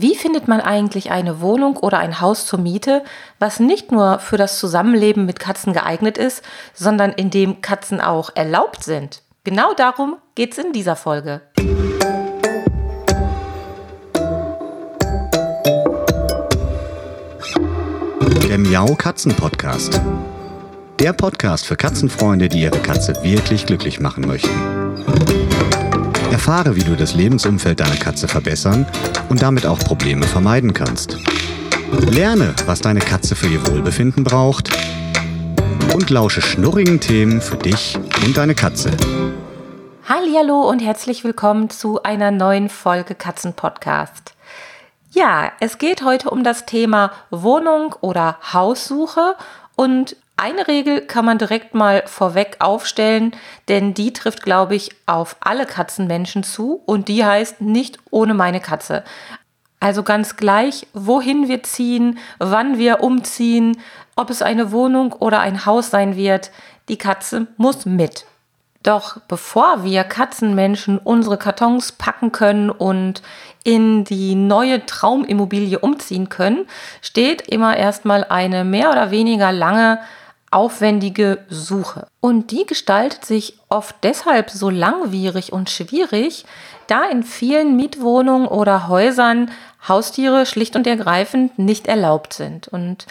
Wie findet man eigentlich eine Wohnung oder ein Haus zur Miete, was nicht nur für das Zusammenleben mit Katzen geeignet ist, sondern in dem Katzen auch erlaubt sind? Genau darum geht es in dieser Folge. Der Miau Katzen Podcast. Der Podcast für Katzenfreunde, die ihre Katze wirklich glücklich machen möchten. Erfahre, wie du das Lebensumfeld deiner Katze verbessern und damit auch Probleme vermeiden kannst. Lerne, was deine Katze für ihr Wohlbefinden braucht und lausche schnurrigen Themen für dich und deine Katze. Hallo und herzlich willkommen zu einer neuen Folge Katzen Podcast. Ja, es geht heute um das Thema Wohnung oder Haussuche und eine Regel kann man direkt mal vorweg aufstellen, denn die trifft, glaube ich, auf alle Katzenmenschen zu und die heißt nicht ohne meine Katze. Also ganz gleich, wohin wir ziehen, wann wir umziehen, ob es eine Wohnung oder ein Haus sein wird, die Katze muss mit. Doch bevor wir Katzenmenschen unsere Kartons packen können und in die neue Traumimmobilie umziehen können, steht immer erstmal eine mehr oder weniger lange aufwendige Suche. Und die gestaltet sich oft deshalb so langwierig und schwierig, da in vielen Mietwohnungen oder Häusern Haustiere schlicht und ergreifend nicht erlaubt sind. Und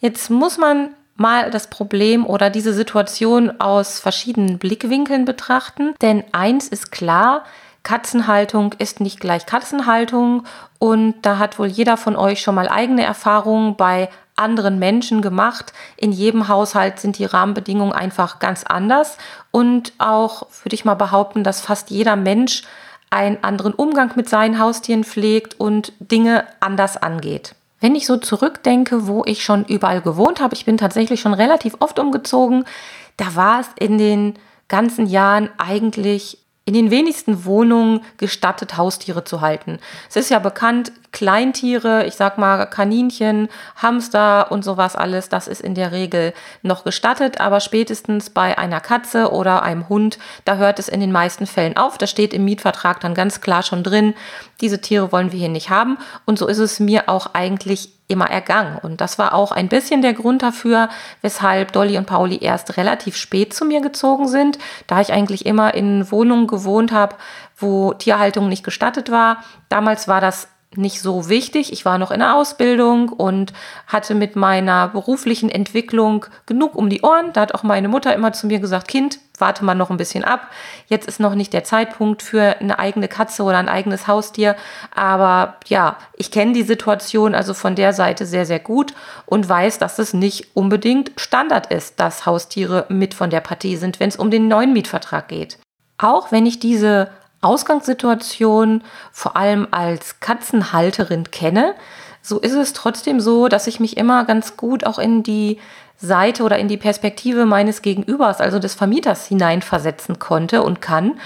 jetzt muss man mal das Problem oder diese Situation aus verschiedenen Blickwinkeln betrachten. Denn eins ist klar, Katzenhaltung ist nicht gleich Katzenhaltung und da hat wohl jeder von euch schon mal eigene Erfahrungen bei anderen Menschen gemacht. In jedem Haushalt sind die Rahmenbedingungen einfach ganz anders. Und auch würde ich mal behaupten, dass fast jeder Mensch einen anderen Umgang mit seinen Haustieren pflegt und Dinge anders angeht. Wenn ich so zurückdenke, wo ich schon überall gewohnt habe, ich bin tatsächlich schon relativ oft umgezogen, da war es in den ganzen Jahren eigentlich in den wenigsten Wohnungen gestattet, Haustiere zu halten. Es ist ja bekannt, Kleintiere, ich sag mal Kaninchen, Hamster und sowas alles, das ist in der Regel noch gestattet, aber spätestens bei einer Katze oder einem Hund, da hört es in den meisten Fällen auf. Das steht im Mietvertrag dann ganz klar schon drin, diese Tiere wollen wir hier nicht haben und so ist es mir auch eigentlich immer ergangen. Und das war auch ein bisschen der Grund dafür, weshalb Dolly und Pauli erst relativ spät zu mir gezogen sind, da ich eigentlich immer in Wohnungen gewohnt habe, wo Tierhaltung nicht gestattet war. Damals war das nicht so wichtig. Ich war noch in der Ausbildung und hatte mit meiner beruflichen Entwicklung genug um die Ohren. Da hat auch meine Mutter immer zu mir gesagt, Kind, warte mal noch ein bisschen ab. Jetzt ist noch nicht der Zeitpunkt für eine eigene Katze oder ein eigenes Haustier. Aber ja, ich kenne die Situation also von der Seite sehr, sehr gut und weiß, dass es nicht unbedingt Standard ist, dass Haustiere mit von der Partie sind, wenn es um den neuen Mietvertrag geht. Auch wenn ich diese Ausgangssituation vor allem als Katzenhalterin kenne, so ist es trotzdem so, dass ich mich immer ganz gut auch in die Seite oder in die Perspektive meines Gegenübers, also des Vermieters, hineinversetzen konnte und kann.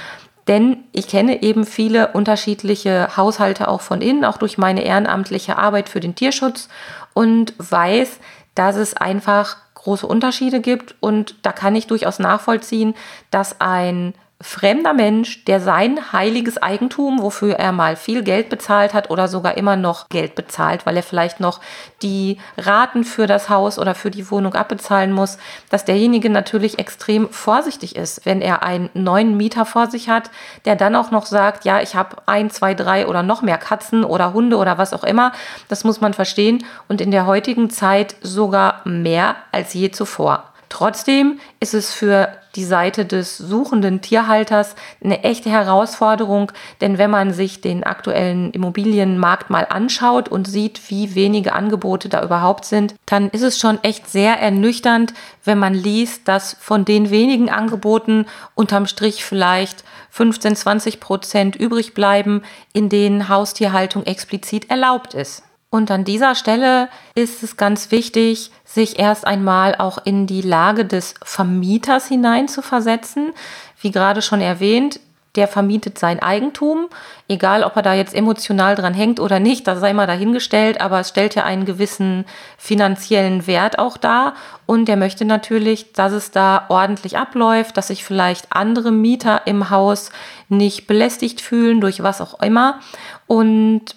Denn ich kenne eben viele unterschiedliche Haushalte auch von innen, auch durch meine ehrenamtliche Arbeit für den Tierschutz und weiß, dass es einfach große Unterschiede gibt und da kann ich durchaus nachvollziehen, dass ein fremder Mensch, der sein heiliges Eigentum, wofür er mal viel Geld bezahlt hat oder sogar immer noch Geld bezahlt, weil er vielleicht noch die Raten für das Haus oder für die Wohnung abbezahlen muss, dass derjenige natürlich extrem vorsichtig ist, wenn er einen neuen Mieter vor sich hat, der dann auch noch sagt, ja, ich habe ein, zwei, drei oder noch mehr Katzen oder Hunde oder was auch immer. Das muss man verstehen und in der heutigen Zeit sogar mehr als je zuvor. Trotzdem ist es für die Seite des suchenden Tierhalters eine echte Herausforderung, denn wenn man sich den aktuellen Immobilienmarkt mal anschaut und sieht, wie wenige Angebote da überhaupt sind, dann ist es schon echt sehr ernüchternd, wenn man liest, dass von den wenigen Angeboten unterm Strich vielleicht 15, 20 Prozent übrig bleiben, in denen Haustierhaltung explizit erlaubt ist. Und an dieser Stelle ist es ganz wichtig, sich erst einmal auch in die Lage des Vermieters hineinzuversetzen. Wie gerade schon erwähnt, der vermietet sein Eigentum, egal ob er da jetzt emotional dran hängt oder nicht, das sei mal dahingestellt, aber es stellt ja einen gewissen finanziellen Wert auch dar. Und der möchte natürlich, dass es da ordentlich abläuft, dass sich vielleicht andere Mieter im Haus nicht belästigt fühlen durch was auch immer. Und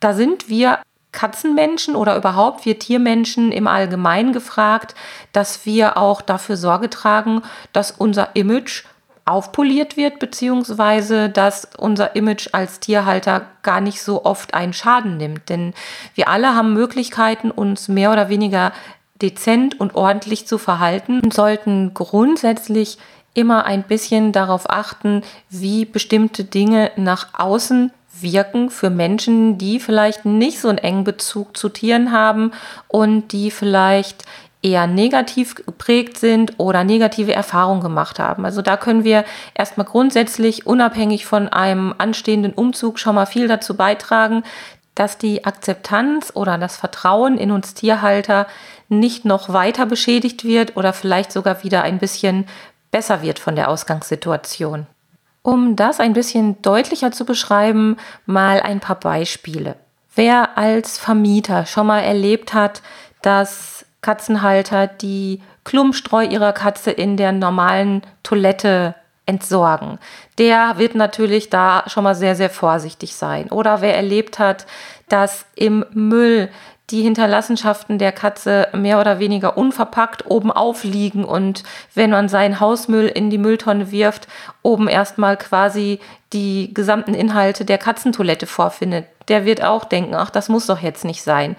da sind wir Katzenmenschen oder überhaupt wir Tiermenschen im Allgemeinen gefragt, dass wir auch dafür Sorge tragen, dass unser Image aufpoliert wird, beziehungsweise dass unser Image als Tierhalter gar nicht so oft einen Schaden nimmt. Denn wir alle haben Möglichkeiten, uns mehr oder weniger dezent und ordentlich zu verhalten und sollten grundsätzlich immer ein bisschen darauf achten, wie bestimmte Dinge nach außen wirken für Menschen, die vielleicht nicht so einen engen Bezug zu Tieren haben und die vielleicht eher negativ geprägt sind oder negative Erfahrungen gemacht haben. Also da können wir erstmal grundsätzlich unabhängig von einem anstehenden Umzug schon mal viel dazu beitragen, dass die Akzeptanz oder das Vertrauen in uns Tierhalter nicht noch weiter beschädigt wird oder vielleicht sogar wieder ein bisschen besser wird von der Ausgangssituation. Um das ein bisschen deutlicher zu beschreiben, mal ein paar Beispiele. Wer als Vermieter schon mal erlebt hat, dass Katzenhalter die Klumpstreu ihrer Katze in der normalen Toilette entsorgen, der wird natürlich da schon mal sehr, sehr vorsichtig sein. Oder wer erlebt hat, dass im Müll die Hinterlassenschaften der Katze mehr oder weniger unverpackt oben aufliegen und wenn man seinen Hausmüll in die Mülltonne wirft, oben erstmal quasi die gesamten Inhalte der Katzentoilette vorfindet, der wird auch denken, ach, das muss doch jetzt nicht sein.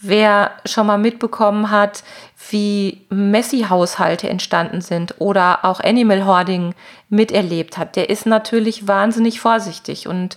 Wer schon mal mitbekommen hat, wie Messi-Haushalte entstanden sind oder auch Animal Hoarding miterlebt hat, der ist natürlich wahnsinnig vorsichtig. Und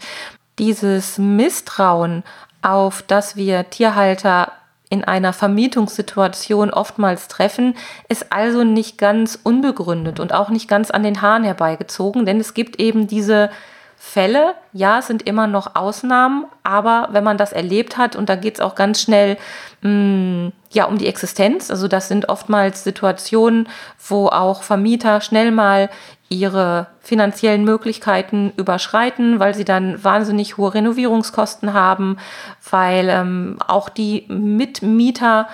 dieses Misstrauen auf das wir Tierhalter in einer Vermietungssituation oftmals treffen, ist also nicht ganz unbegründet und auch nicht ganz an den Haaren herbeigezogen, denn es gibt eben diese Fälle, ja, sind immer noch Ausnahmen, aber wenn man das erlebt hat, und da geht es auch ganz schnell mh, mm, ja, um die Existenz, also das sind oftmals Situationen, wo auch Vermieter schnell mal ihre finanziellen Möglichkeiten überschreiten, weil sie dann wahnsinnig hohe Renovierungskosten haben, weil ähm, auch die Mitmieter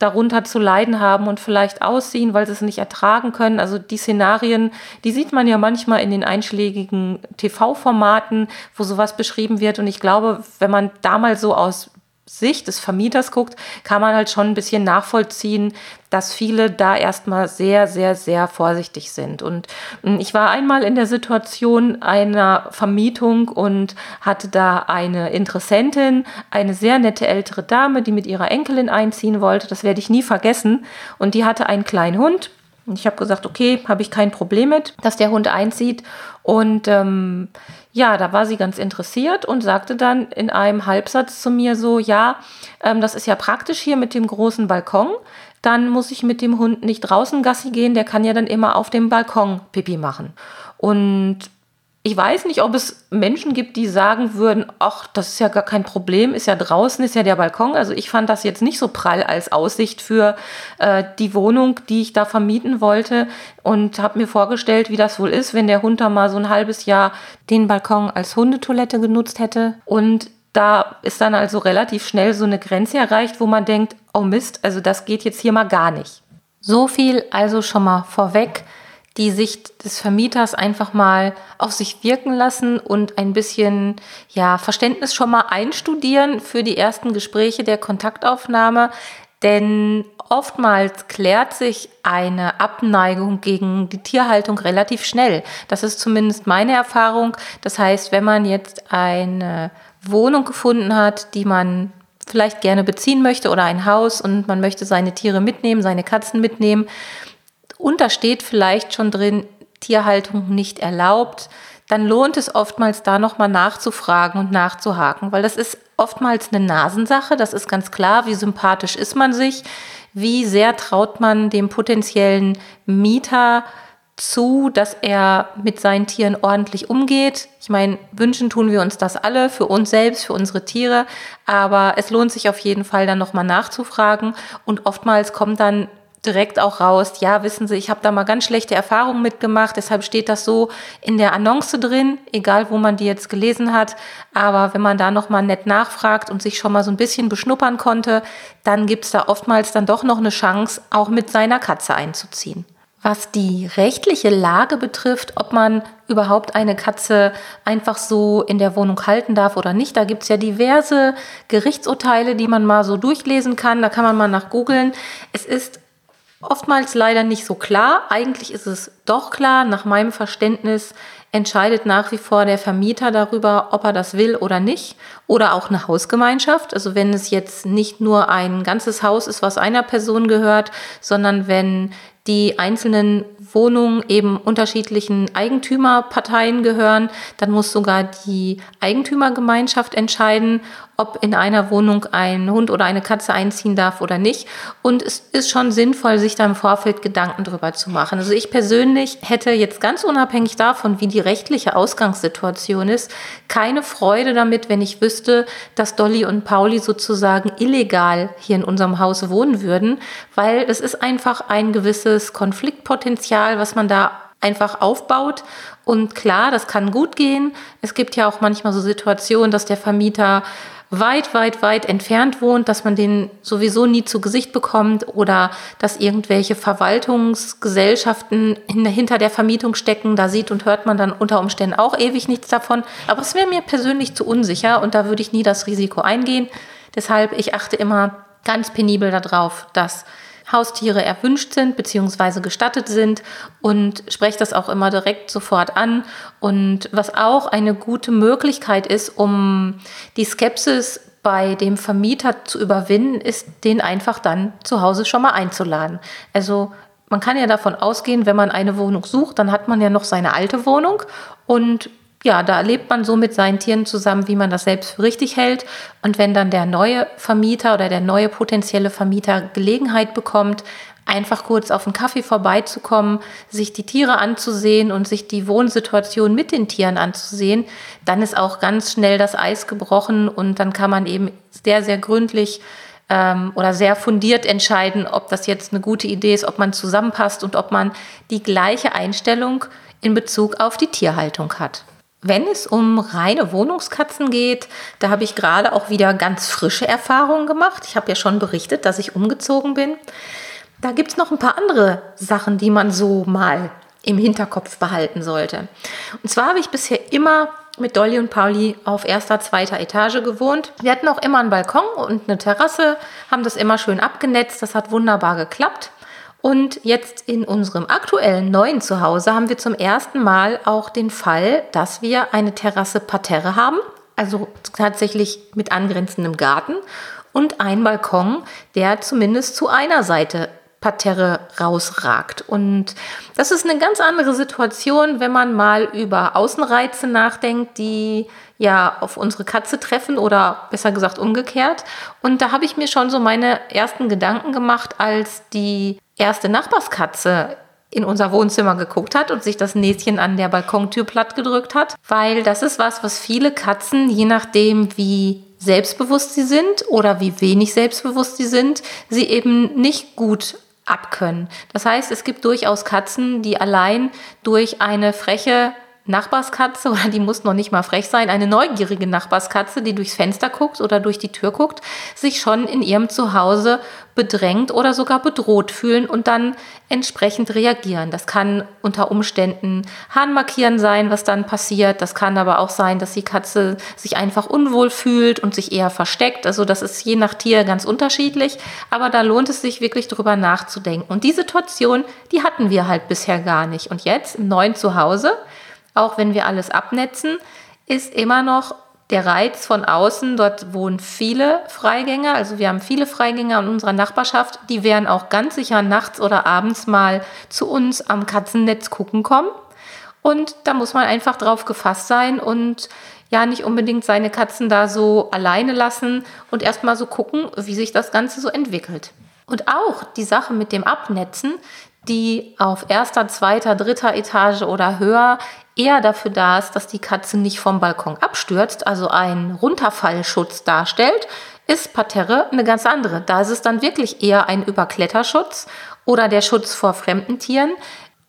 darunter zu leiden haben und vielleicht ausziehen, weil sie es nicht ertragen können. Also die Szenarien, die sieht man ja manchmal in den einschlägigen TV-Formaten, wo sowas beschrieben wird. Und ich glaube, wenn man da mal so aus Sicht des Vermieters guckt, kann man halt schon ein bisschen nachvollziehen, dass viele da erstmal sehr, sehr, sehr vorsichtig sind. Und hm, ich war einmal in der Situation einer Vermietung und hatte da eine Interessentin, eine sehr nette ältere Dame, die mit ihrer Enkelin einziehen wollte. Das werde ich nie vergessen. Und die hatte einen kleinen Hund. Und ich habe gesagt, okay, habe ich kein Problem mit, dass der Hund einzieht. Und ähm, ja, da war sie ganz interessiert und sagte dann in einem Halbsatz zu mir so, ja, ähm, das ist ja praktisch hier mit dem großen Balkon. Dann muss ich mit dem Hund nicht draußen Gassi gehen, der kann ja dann immer auf dem Balkon Pipi machen. Und ich weiß nicht, ob es Menschen gibt, die sagen würden, ach, das ist ja gar kein Problem, ist ja draußen, ist ja der Balkon. Also ich fand das jetzt nicht so prall als Aussicht für äh, die Wohnung, die ich da vermieten wollte und habe mir vorgestellt, wie das wohl ist, wenn der Hund da mal so ein halbes Jahr den Balkon als Hundetoilette genutzt hätte. Und da ist dann also relativ schnell so eine Grenze erreicht, wo man denkt, oh Mist, also das geht jetzt hier mal gar nicht. So viel also schon mal vorweg die Sicht des Vermieters einfach mal auf sich wirken lassen und ein bisschen ja, Verständnis schon mal einstudieren für die ersten Gespräche der Kontaktaufnahme. Denn oftmals klärt sich eine Abneigung gegen die Tierhaltung relativ schnell. Das ist zumindest meine Erfahrung. Das heißt, wenn man jetzt eine Wohnung gefunden hat, die man vielleicht gerne beziehen möchte oder ein Haus und man möchte seine Tiere mitnehmen, seine Katzen mitnehmen, und da steht vielleicht schon drin, Tierhaltung nicht erlaubt, dann lohnt es oftmals da nochmal nachzufragen und nachzuhaken, weil das ist oftmals eine Nasensache, das ist ganz klar, wie sympathisch ist man sich, wie sehr traut man dem potenziellen Mieter zu, dass er mit seinen Tieren ordentlich umgeht. Ich meine, wünschen tun wir uns das alle für uns selbst, für unsere Tiere, aber es lohnt sich auf jeden Fall dann nochmal nachzufragen. Und oftmals kommt dann direkt auch raus, ja, wissen Sie, ich habe da mal ganz schlechte Erfahrungen mitgemacht, deshalb steht das so in der Annonce drin, egal wo man die jetzt gelesen hat, aber wenn man da noch mal nett nachfragt und sich schon mal so ein bisschen beschnuppern konnte, dann gibt's da oftmals dann doch noch eine Chance, auch mit seiner Katze einzuziehen. Was die rechtliche Lage betrifft, ob man überhaupt eine Katze einfach so in der Wohnung halten darf oder nicht, da gibt es ja diverse Gerichtsurteile, die man mal so durchlesen kann. Da kann man mal nach googeln. Es ist oftmals leider nicht so klar. Eigentlich ist es doch klar. Nach meinem Verständnis entscheidet nach wie vor der Vermieter darüber, ob er das will oder nicht. Oder auch eine Hausgemeinschaft. Also wenn es jetzt nicht nur ein ganzes Haus ist, was einer Person gehört, sondern wenn die einzelnen Wohnungen eben unterschiedlichen Eigentümerparteien gehören, dann muss sogar die Eigentümergemeinschaft entscheiden, ob in einer Wohnung ein Hund oder eine Katze einziehen darf oder nicht. Und es ist schon sinnvoll, sich da im Vorfeld Gedanken drüber zu machen. Also ich persönlich hätte jetzt ganz unabhängig davon, wie die rechtliche Ausgangssituation ist, keine Freude damit, wenn ich wüsste, dass Dolly und Pauli sozusagen illegal hier in unserem Haus wohnen würden, weil es ist einfach ein gewisses Konfliktpotenzial, was man da einfach aufbaut. Und klar, das kann gut gehen. Es gibt ja auch manchmal so Situationen, dass der Vermieter weit, weit, weit entfernt wohnt, dass man den sowieso nie zu Gesicht bekommt oder dass irgendwelche Verwaltungsgesellschaften hinter der Vermietung stecken. Da sieht und hört man dann unter Umständen auch ewig nichts davon. Aber es wäre mir persönlich zu unsicher und da würde ich nie das Risiko eingehen. Deshalb, ich achte immer ganz penibel darauf, dass Haustiere erwünscht sind bzw. gestattet sind und spreche das auch immer direkt sofort an. Und was auch eine gute Möglichkeit ist, um die Skepsis bei dem Vermieter zu überwinden, ist, den einfach dann zu Hause schon mal einzuladen. Also man kann ja davon ausgehen, wenn man eine Wohnung sucht, dann hat man ja noch seine alte Wohnung und ja, da lebt man so mit seinen Tieren zusammen, wie man das selbst für richtig hält. Und wenn dann der neue Vermieter oder der neue potenzielle Vermieter Gelegenheit bekommt, einfach kurz auf einen Kaffee vorbeizukommen, sich die Tiere anzusehen und sich die Wohnsituation mit den Tieren anzusehen, dann ist auch ganz schnell das Eis gebrochen und dann kann man eben sehr, sehr gründlich ähm, oder sehr fundiert entscheiden, ob das jetzt eine gute Idee ist, ob man zusammenpasst und ob man die gleiche Einstellung in Bezug auf die Tierhaltung hat. Wenn es um reine Wohnungskatzen geht, da habe ich gerade auch wieder ganz frische Erfahrungen gemacht. Ich habe ja schon berichtet, dass ich umgezogen bin. Da gibt es noch ein paar andere Sachen, die man so mal im Hinterkopf behalten sollte. Und zwar habe ich bisher immer mit Dolly und Pauli auf erster, zweiter Etage gewohnt. Wir hatten auch immer einen Balkon und eine Terrasse, haben das immer schön abgenetzt. Das hat wunderbar geklappt. Und jetzt in unserem aktuellen neuen Zuhause haben wir zum ersten Mal auch den Fall, dass wir eine Terrasse Parterre haben, also tatsächlich mit angrenzendem Garten und einen Balkon, der zumindest zu einer Seite Parterre rausragt. Und das ist eine ganz andere Situation, wenn man mal über Außenreize nachdenkt, die ja auf unsere Katze treffen oder besser gesagt umgekehrt. Und da habe ich mir schon so meine ersten Gedanken gemacht, als die erste Nachbarskatze in unser Wohnzimmer geguckt hat und sich das Näschen an der Balkontür platt gedrückt hat, weil das ist was, was viele Katzen, je nachdem wie selbstbewusst sie sind oder wie wenig selbstbewusst sie sind, sie eben nicht gut abkönnen. Das heißt, es gibt durchaus Katzen, die allein durch eine freche Nachbarskatze, oder die muss noch nicht mal frech sein, eine neugierige Nachbarskatze, die durchs Fenster guckt oder durch die Tür guckt, sich schon in ihrem Zuhause bedrängt oder sogar bedroht fühlen und dann entsprechend reagieren. Das kann unter Umständen Hahnmarkieren sein, was dann passiert. Das kann aber auch sein, dass die Katze sich einfach unwohl fühlt und sich eher versteckt. Also das ist je nach Tier ganz unterschiedlich. Aber da lohnt es sich wirklich drüber nachzudenken. Und die Situation, die hatten wir halt bisher gar nicht. Und jetzt im neuen Zuhause auch wenn wir alles abnetzen, ist immer noch der Reiz von außen. Dort wohnen viele Freigänger, also wir haben viele Freigänger in unserer Nachbarschaft, die werden auch ganz sicher nachts oder abends mal zu uns am Katzennetz gucken kommen. Und da muss man einfach drauf gefasst sein und ja nicht unbedingt seine Katzen da so alleine lassen und erstmal so gucken, wie sich das Ganze so entwickelt. Und auch die Sache mit dem Abnetzen, die auf erster, zweiter, dritter Etage oder höher eher dafür da ist, dass die Katze nicht vom Balkon abstürzt, also einen Runterfallschutz darstellt, ist Parterre eine ganz andere. Da ist es dann wirklich eher ein Überkletterschutz oder der Schutz vor fremden Tieren.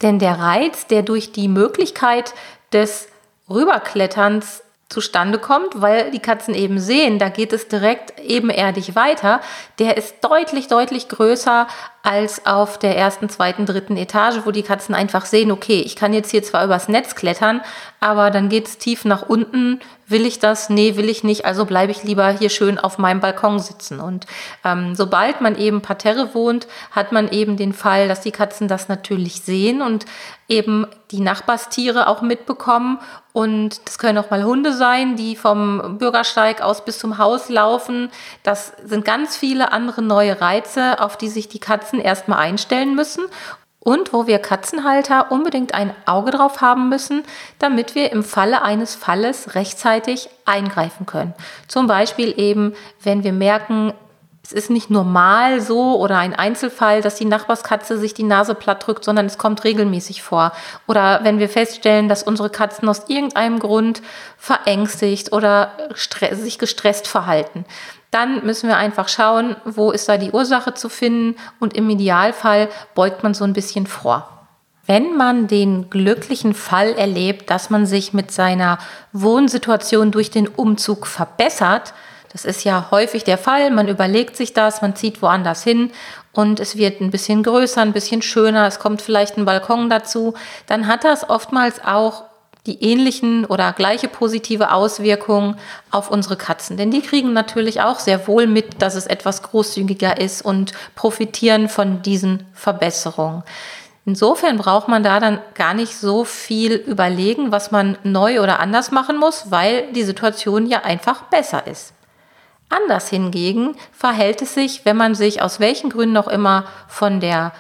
Denn der Reiz, der durch die Möglichkeit des Rüberkletterns zustande kommt, weil die Katzen eben sehen, da geht es direkt ebenerdig weiter. Der ist deutlich, deutlich größer als auf der ersten, zweiten, dritten Etage, wo die Katzen einfach sehen, okay, ich kann jetzt hier zwar übers Netz klettern, aber dann geht es tief nach unten. Will ich das? Nee, will ich nicht. Also bleibe ich lieber hier schön auf meinem Balkon sitzen. Und ähm, sobald man eben parterre wohnt, hat man eben den Fall, dass die Katzen das natürlich sehen und eben die Nachbarstiere auch mitbekommen. Und das können auch mal Hunde sein, die vom Bürgersteig aus bis zum Haus laufen. Das sind ganz viele andere neue Reize, auf die sich die Katzen erstmal einstellen müssen und wo wir Katzenhalter unbedingt ein Auge drauf haben müssen, damit wir im Falle eines Falles rechtzeitig eingreifen können. Zum Beispiel eben, wenn wir merken, es ist nicht normal so oder ein Einzelfall, dass die Nachbarskatze sich die Nase platt drückt, sondern es kommt regelmäßig vor. Oder wenn wir feststellen, dass unsere Katzen aus irgendeinem Grund verängstigt oder sich gestresst verhalten. Dann müssen wir einfach schauen, wo ist da die Ursache zu finden und im Idealfall beugt man so ein bisschen vor. Wenn man den glücklichen Fall erlebt, dass man sich mit seiner Wohnsituation durch den Umzug verbessert, das ist ja häufig der Fall. Man überlegt sich das, man zieht woanders hin und es wird ein bisschen größer, ein bisschen schöner, es kommt vielleicht ein Balkon dazu. Dann hat das oftmals auch die ähnlichen oder gleiche positive Auswirkungen auf unsere Katzen. Denn die kriegen natürlich auch sehr wohl mit, dass es etwas großzügiger ist und profitieren von diesen Verbesserungen. Insofern braucht man da dann gar nicht so viel überlegen, was man neu oder anders machen muss, weil die Situation ja einfach besser ist. Anders hingegen verhält es sich, wenn man sich aus welchen Gründen auch immer von der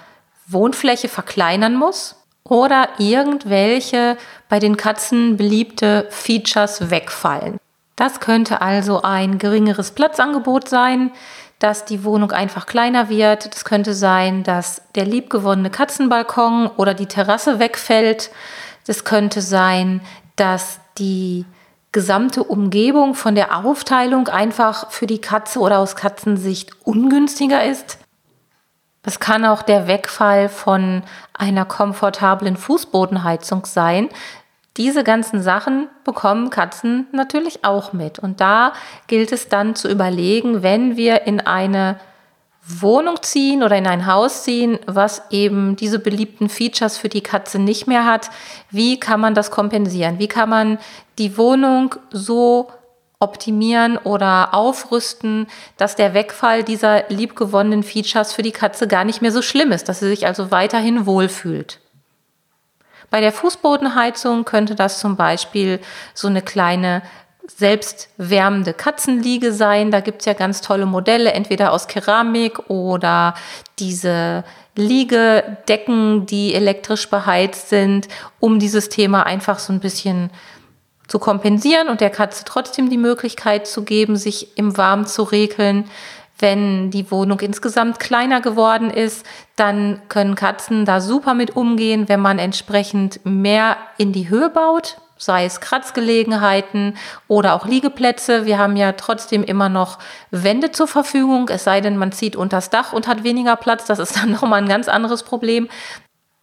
Wohnfläche verkleinern muss oder irgendwelche bei den Katzen beliebte Features wegfallen. Das könnte also ein geringeres Platzangebot sein, dass die Wohnung einfach kleiner wird. Das könnte sein, dass der liebgewonnene Katzenbalkon oder die Terrasse wegfällt. Das könnte sein, dass die gesamte Umgebung von der Aufteilung einfach für die Katze oder aus Katzensicht ungünstiger ist. Es kann auch der Wegfall von einer komfortablen Fußbodenheizung sein. Diese ganzen Sachen bekommen Katzen natürlich auch mit. Und da gilt es dann zu überlegen, wenn wir in eine Wohnung ziehen oder in ein Haus ziehen, was eben diese beliebten Features für die Katze nicht mehr hat, wie kann man das kompensieren? Wie kann man die Wohnung so optimieren oder aufrüsten, dass der Wegfall dieser liebgewonnenen Features für die Katze gar nicht mehr so schlimm ist, dass sie sich also weiterhin wohlfühlt. Bei der Fußbodenheizung könnte das zum Beispiel so eine kleine selbstwärmende Katzenliege sein. Da gibt es ja ganz tolle Modelle, entweder aus Keramik oder diese Liegedecken, die elektrisch beheizt sind, um dieses Thema einfach so ein bisschen zu kompensieren und der Katze trotzdem die Möglichkeit zu geben, sich im Warm zu regeln. Wenn die Wohnung insgesamt kleiner geworden ist, dann können Katzen da super mit umgehen, wenn man entsprechend mehr in die Höhe baut, sei es Kratzgelegenheiten oder auch Liegeplätze. Wir haben ja trotzdem immer noch Wände zur Verfügung, es sei denn, man zieht unters Dach und hat weniger Platz. Das ist dann nochmal ein ganz anderes Problem.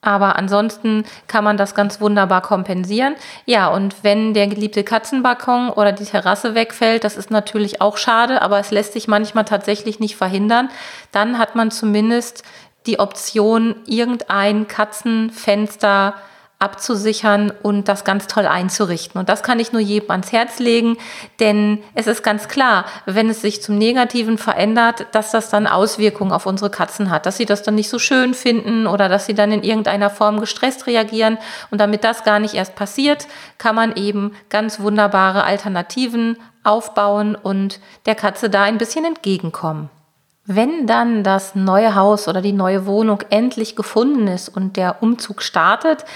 Aber ansonsten kann man das ganz wunderbar kompensieren. Ja, und wenn der geliebte Katzenbalkon oder die Terrasse wegfällt, das ist natürlich auch schade, aber es lässt sich manchmal tatsächlich nicht verhindern, dann hat man zumindest die Option, irgendein Katzenfenster abzusichern und das ganz toll einzurichten. Und das kann ich nur jedem ans Herz legen, denn es ist ganz klar, wenn es sich zum Negativen verändert, dass das dann Auswirkungen auf unsere Katzen hat, dass sie das dann nicht so schön finden oder dass sie dann in irgendeiner Form gestresst reagieren. Und damit das gar nicht erst passiert, kann man eben ganz wunderbare Alternativen aufbauen und der Katze da ein bisschen entgegenkommen. Wenn dann das neue Haus oder die neue Wohnung endlich gefunden ist und der Umzug startet,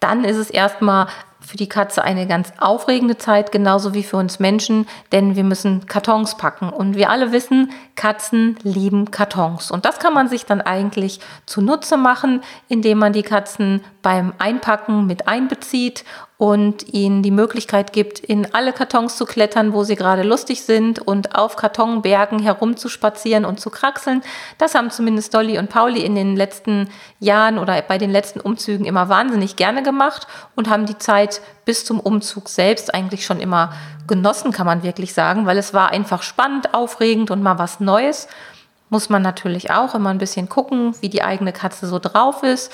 dann ist es erstmal für die Katze eine ganz aufregende Zeit, genauso wie für uns Menschen, denn wir müssen Kartons packen. Und wir alle wissen, Katzen lieben Kartons. Und das kann man sich dann eigentlich zunutze machen, indem man die Katzen beim Einpacken mit einbezieht und ihnen die Möglichkeit gibt, in alle Kartons zu klettern, wo sie gerade lustig sind und auf Kartonbergen herumzuspazieren und zu kraxeln. Das haben zumindest Dolly und Pauli in den letzten Jahren oder bei den letzten Umzügen immer wahnsinnig gerne gemacht und haben die Zeit bis zum Umzug selbst eigentlich schon immer genossen, kann man wirklich sagen, weil es war einfach spannend, aufregend und mal was Neues muss man natürlich auch immer ein bisschen gucken, wie die eigene Katze so drauf ist.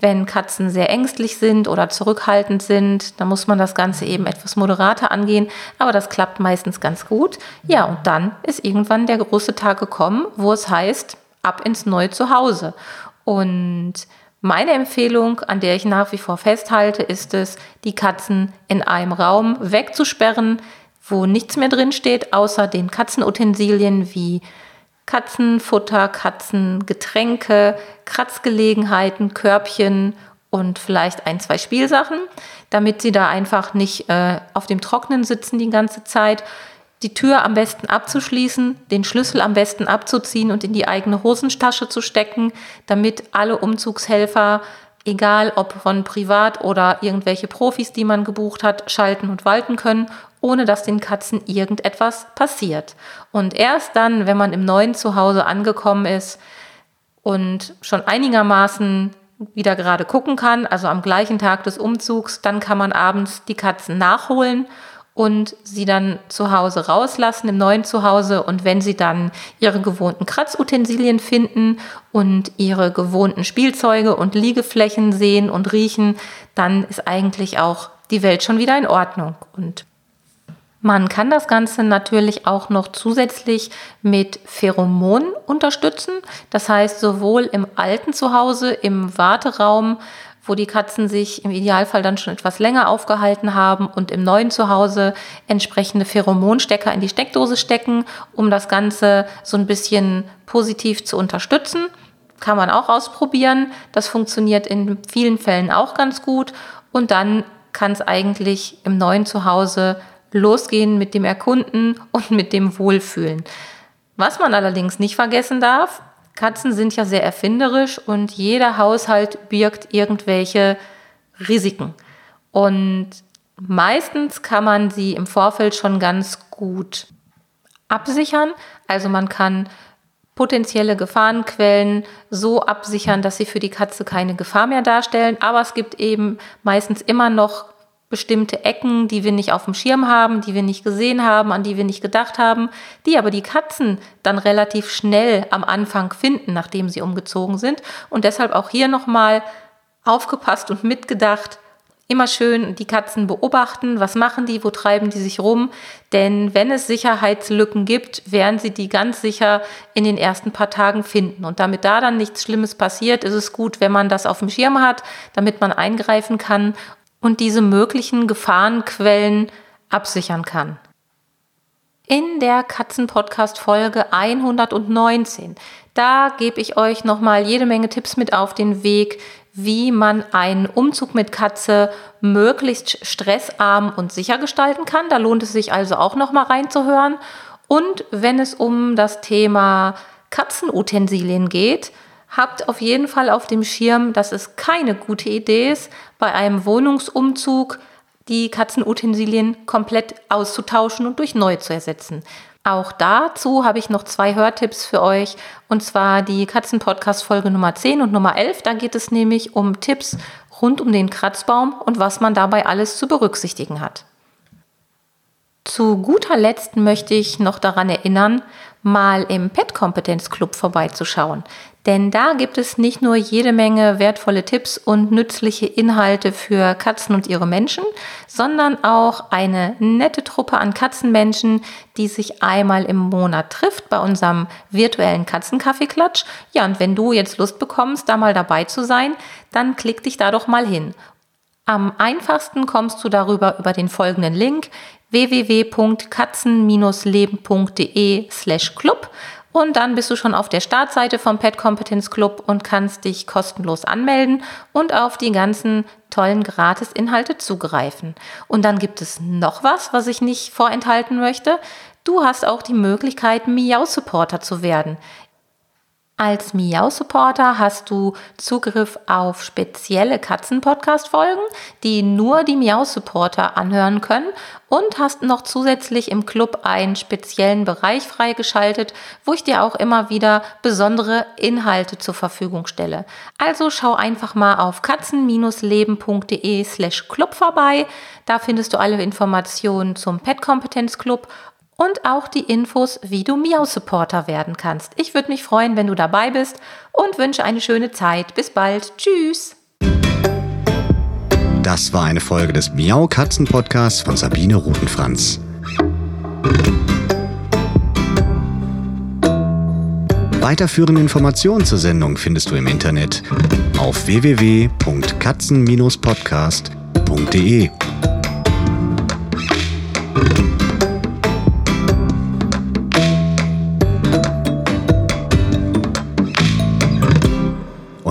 Wenn Katzen sehr ängstlich sind oder zurückhaltend sind, dann muss man das Ganze eben etwas moderater angehen, aber das klappt meistens ganz gut. Ja, und dann ist irgendwann der große Tag gekommen, wo es heißt, ab ins neue Zuhause. Und meine Empfehlung, an der ich nach wie vor festhalte, ist es, die Katzen in einem Raum wegzusperren, wo nichts mehr drin steht, außer den Katzenutensilien wie Katzenfutter, Katzengetränke, Kratzgelegenheiten, Körbchen und vielleicht ein, zwei Spielsachen, damit sie da einfach nicht äh, auf dem Trocknen sitzen die ganze Zeit. Die Tür am besten abzuschließen, den Schlüssel am besten abzuziehen und in die eigene Hosentasche zu stecken, damit alle Umzugshelfer egal ob von privat oder irgendwelche Profis, die man gebucht hat, schalten und walten können, ohne dass den Katzen irgendetwas passiert. Und erst dann, wenn man im neuen Zuhause angekommen ist und schon einigermaßen wieder gerade gucken kann, also am gleichen Tag des Umzugs, dann kann man abends die Katzen nachholen und sie dann zu Hause rauslassen im neuen Zuhause und wenn sie dann ihre gewohnten Kratzutensilien finden und ihre gewohnten Spielzeuge und Liegeflächen sehen und riechen, dann ist eigentlich auch die Welt schon wieder in Ordnung und man kann das Ganze natürlich auch noch zusätzlich mit Pheromonen unterstützen. Das heißt, sowohl im alten Zuhause, im Warteraum, wo die Katzen sich im Idealfall dann schon etwas länger aufgehalten haben und im neuen Zuhause entsprechende Pheromonstecker in die Steckdose stecken, um das Ganze so ein bisschen positiv zu unterstützen. Kann man auch ausprobieren. Das funktioniert in vielen Fällen auch ganz gut. Und dann kann es eigentlich im neuen Zuhause losgehen mit dem Erkunden und mit dem Wohlfühlen. Was man allerdings nicht vergessen darf, Katzen sind ja sehr erfinderisch und jeder Haushalt birgt irgendwelche Risiken. Und meistens kann man sie im Vorfeld schon ganz gut absichern. Also man kann potenzielle Gefahrenquellen so absichern, dass sie für die Katze keine Gefahr mehr darstellen. Aber es gibt eben meistens immer noch bestimmte Ecken, die wir nicht auf dem Schirm haben, die wir nicht gesehen haben, an die wir nicht gedacht haben, die aber die Katzen dann relativ schnell am Anfang finden, nachdem sie umgezogen sind. Und deshalb auch hier nochmal aufgepasst und mitgedacht, immer schön die Katzen beobachten, was machen die, wo treiben die sich rum. Denn wenn es Sicherheitslücken gibt, werden sie die ganz sicher in den ersten paar Tagen finden. Und damit da dann nichts Schlimmes passiert, ist es gut, wenn man das auf dem Schirm hat, damit man eingreifen kann und diese möglichen Gefahrenquellen absichern kann. In der Katzen-Podcast-Folge 119, da gebe ich euch nochmal jede Menge Tipps mit auf den Weg, wie man einen Umzug mit Katze möglichst stressarm und sicher gestalten kann. Da lohnt es sich also auch nochmal reinzuhören. Und wenn es um das Thema Katzenutensilien geht, habt auf jeden Fall auf dem Schirm, dass es keine gute Idee ist, bei einem Wohnungsumzug die Katzenutensilien komplett auszutauschen und durch neue zu ersetzen. Auch dazu habe ich noch zwei Hörtipps für euch, und zwar die Katzen-Podcast-Folge Nummer 10 und Nummer 11. Da geht es nämlich um Tipps rund um den Kratzbaum und was man dabei alles zu berücksichtigen hat. Zu guter Letzt möchte ich noch daran erinnern, mal im Pet Kompetenz Club vorbeizuschauen. Denn da gibt es nicht nur jede Menge wertvolle Tipps und nützliche Inhalte für Katzen und ihre Menschen, sondern auch eine nette Truppe an Katzenmenschen, die sich einmal im Monat trifft bei unserem virtuellen Katzenkaffeeklatsch. Ja, und wenn du jetzt Lust bekommst, da mal dabei zu sein, dann klick dich da doch mal hin. Am einfachsten kommst du darüber über den folgenden Link www.katzen-leben.de slash club und dann bist du schon auf der Startseite vom Pet Competence Club und kannst dich kostenlos anmelden und auf die ganzen tollen Gratis-Inhalte zugreifen. Und dann gibt es noch was, was ich nicht vorenthalten möchte. Du hast auch die Möglichkeit, Miau-Supporter zu werden. Als Miau-Supporter hast du Zugriff auf spezielle Katzen-Podcast-Folgen, die nur die Miau-Supporter anhören können und hast noch zusätzlich im Club einen speziellen Bereich freigeschaltet, wo ich dir auch immer wieder besondere Inhalte zur Verfügung stelle. Also schau einfach mal auf katzen-leben.de slash club vorbei. Da findest du alle Informationen zum Pet Kompetenz Club und auch die Infos, wie du Miau-Supporter werden kannst. Ich würde mich freuen, wenn du dabei bist und wünsche eine schöne Zeit. Bis bald. Tschüss. Das war eine Folge des Miau Katzen Podcasts von Sabine Rutenfranz. Weiterführende Informationen zur Sendung findest du im Internet auf www.katzen-podcast.de.